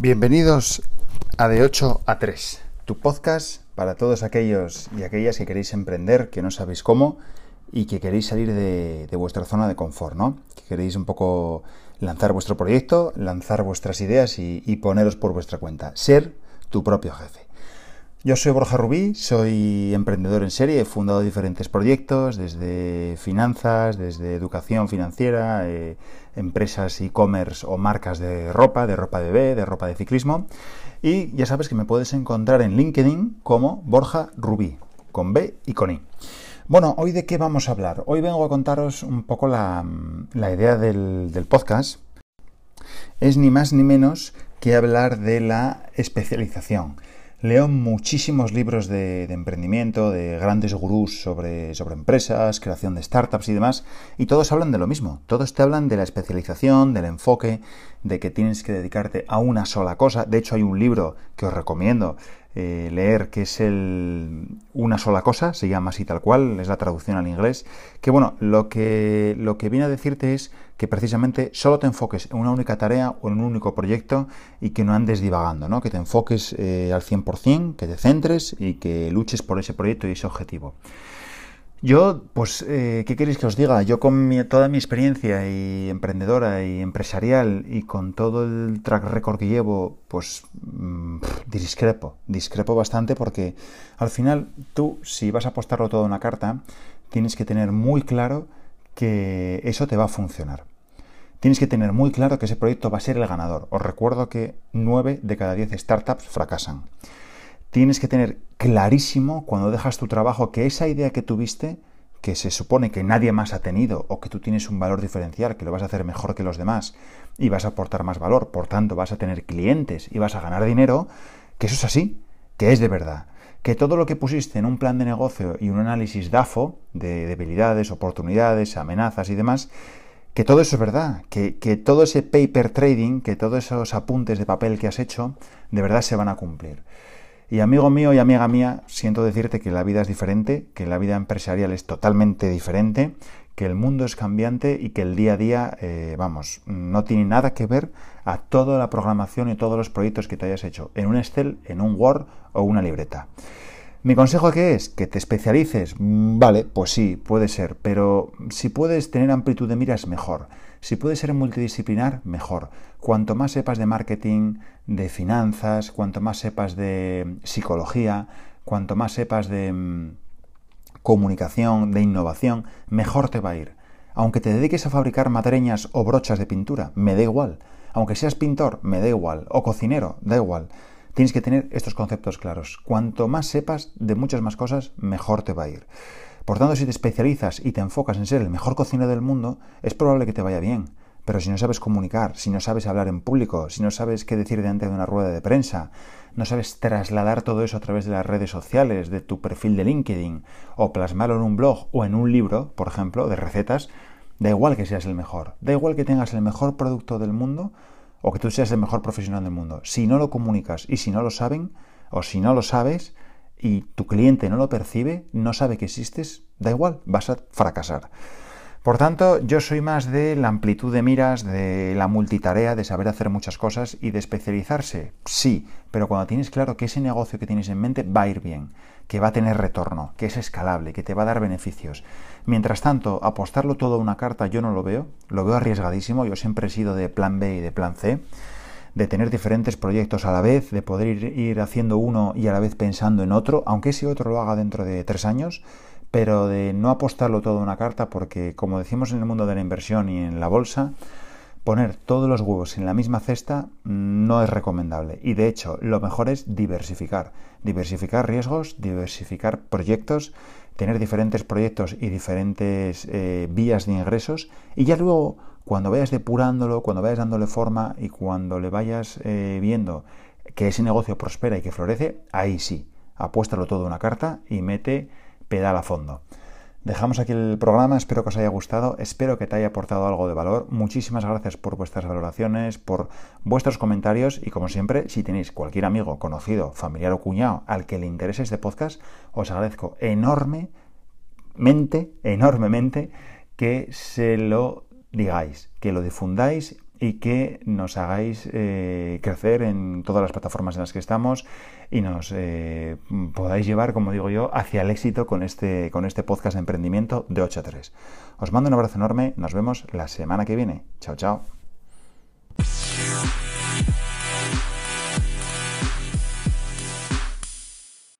Bienvenidos a De 8 a 3, tu podcast para todos aquellos y aquellas que queréis emprender, que no sabéis cómo y que queréis salir de, vuestra zona de confort, ¿no? Que queréis un poco lanzar vuestro proyecto, lanzar vuestras ideas y, y poneros por vuestra cuenta. Ser tu propio jefe. Yo soy Borja Rubí, soy emprendedor en serie, he fundado diferentes proyectos, desde finanzas, desde educación financiera, eh, empresas e-commerce o marcas de ropa, de ropa de B, de ropa de ciclismo. Y ya sabes que me puedes encontrar en LinkedIn como Borja Rubí, con B y con I. Bueno, hoy de qué vamos a hablar. Hoy vengo a contaros un poco la, idea del podcast. Es ni más ni menos que hablar de la especialización Leo muchísimos libros de, emprendimiento, de grandes gurús sobre, sobre, empresas, creación de startups y demás, y todos hablan de lo mismo. Todos te hablan de la especialización, del enfoque, de que tienes que dedicarte a una sola cosa. De hecho, hay un libro que os recomiendo eh, leer que es el una sola cosa, se llama así tal cual, es la traducción al inglés, que bueno, lo que, lo que viene a decirte es que precisamente solo te enfoques en una única tarea o en un único proyecto y que no andes divagando, ¿no? que te enfoques eh, al 100%, que te centres y que luches por ese proyecto y ese objetivo. Yo, pues, eh, ¿qué queréis que os diga? Yo con toda mi experiencia y emprendedora y empresarial y con todo el track record que llevo, pues mm, discrepo, discrepo bastante porque al final tú, si vas a apostarlo todo en una carta, tienes que tener muy claro que eso te va a funcionar. Tienes que tener muy claro que ese proyecto va a ser el ganador. Os recuerdo que 9 de cada 10 startups fracasan tienes que tener clarísimo cuando dejas tu trabajo que esa idea que tuviste, que se supone que nadie más ha tenido o que tú tienes un valor diferencial, que lo vas a hacer mejor que los demás y vas a aportar más valor, por tanto vas a tener clientes y vas a ganar dinero, que eso es así, que es de verdad. Que todo lo que pusiste en un plan de negocio y un análisis DAFO, de debilidades, oportunidades, amenazas y demás, que todo eso es verdad, que, que, todo ese paper trading, que todos esos apuntes de papel que has hecho, de verdad se van a cumplir. Y amigo mío y amiga mía, siento decirte que la vida es diferente, que la vida empresarial es totalmente diferente, que el mundo es cambiante y que el día a día, eh, vamos, no tiene nada que ver a toda la programación y todos los proyectos que te hayas hecho en un Excel, en un Word o una libreta. ¿Mi consejo qué es? ¿Que te especialices? Mm, vale, pues sí, puede ser, pero si puedes tener amplitud de miras, mejor. Si puedes ser multidisciplinar, mejor. Cuanto más sepas de marketing, de finanzas, cuanto más sepas de psicología, cuanto más sepas de mm, comunicación, de innovación, mejor te va a ir. Aunque te dediques a fabricar madreñas o brochas de pintura, me da igual. Aunque seas pintor, me da igual. O cocinero, da igual. Tienes que tener estos conceptos claros. Cuanto más sepas de muchas más cosas, mejor te va a ir. Por tanto, si te especializas y te enfocas en ser el mejor cocinero del mundo, es probable que te vaya bien. Pero si no sabes comunicar, si no sabes hablar en público, si no sabes qué decir delante de una rueda de prensa, no sabes trasladar todo eso a través de las redes sociales, de tu perfil de LinkedIn, o plasmarlo en un blog o en un libro, por ejemplo, de recetas, da igual que seas el mejor, da igual que tengas el mejor producto del mundo o que tú seas el mejor profesional del mundo. Si no lo comunicas y si no lo saben, o si no lo sabes, y tu cliente no lo percibe, no sabe que existes, da igual, vas a fracasar. Por tanto, yo soy más de la amplitud de miras, de la multitarea, de saber hacer muchas cosas y de especializarse. Sí, pero cuando tienes claro que ese negocio que tienes en mente va a ir bien, que va a tener retorno, que es escalable, que te va a dar beneficios. Mientras tanto, apostarlo todo a una carta yo no lo veo, lo veo arriesgadísimo, yo siempre he sido de plan B y de plan C de tener diferentes proyectos a la vez, de poder ir, haciendo uno y a la vez pensando en otro, aunque ese otro lo haga dentro de tres años, pero de no apostarlo todo a una carta porque, como decimos en el mundo de la inversión y en la bolsa, poner todos los huevos en la misma cesta no es recomendable. Y de hecho, lo mejor es diversificar. Diversificar riesgos, diversificar proyectos, tener diferentes proyectos y diferentes eh, vías de ingresos y ya luego cuando vayas depurándolo, cuando vayas dándole forma y cuando le vayas eh, viendo que ese negocio prospera y que florece, ahí sí, apuéstalo todo una carta y mete pedal a fondo. Dejamos aquí el programa, espero que os haya gustado, espero que te haya aportado algo de valor. Muchísimas gracias por vuestras valoraciones, por vuestros comentarios y como siempre, si tenéis cualquier amigo, conocido, familiar o cuñado al que le interese este podcast, os agradezco enormemente, enormemente que se lo digáis, que lo difundáis y que nos hagáis eh, crecer en todas las plataformas en las que estamos y nos eh, podáis llevar, como digo yo, hacia el éxito con este, con este podcast de emprendimiento de 8 a 3. Os mando un abrazo enorme, nos vemos la semana que viene. Chao, chao.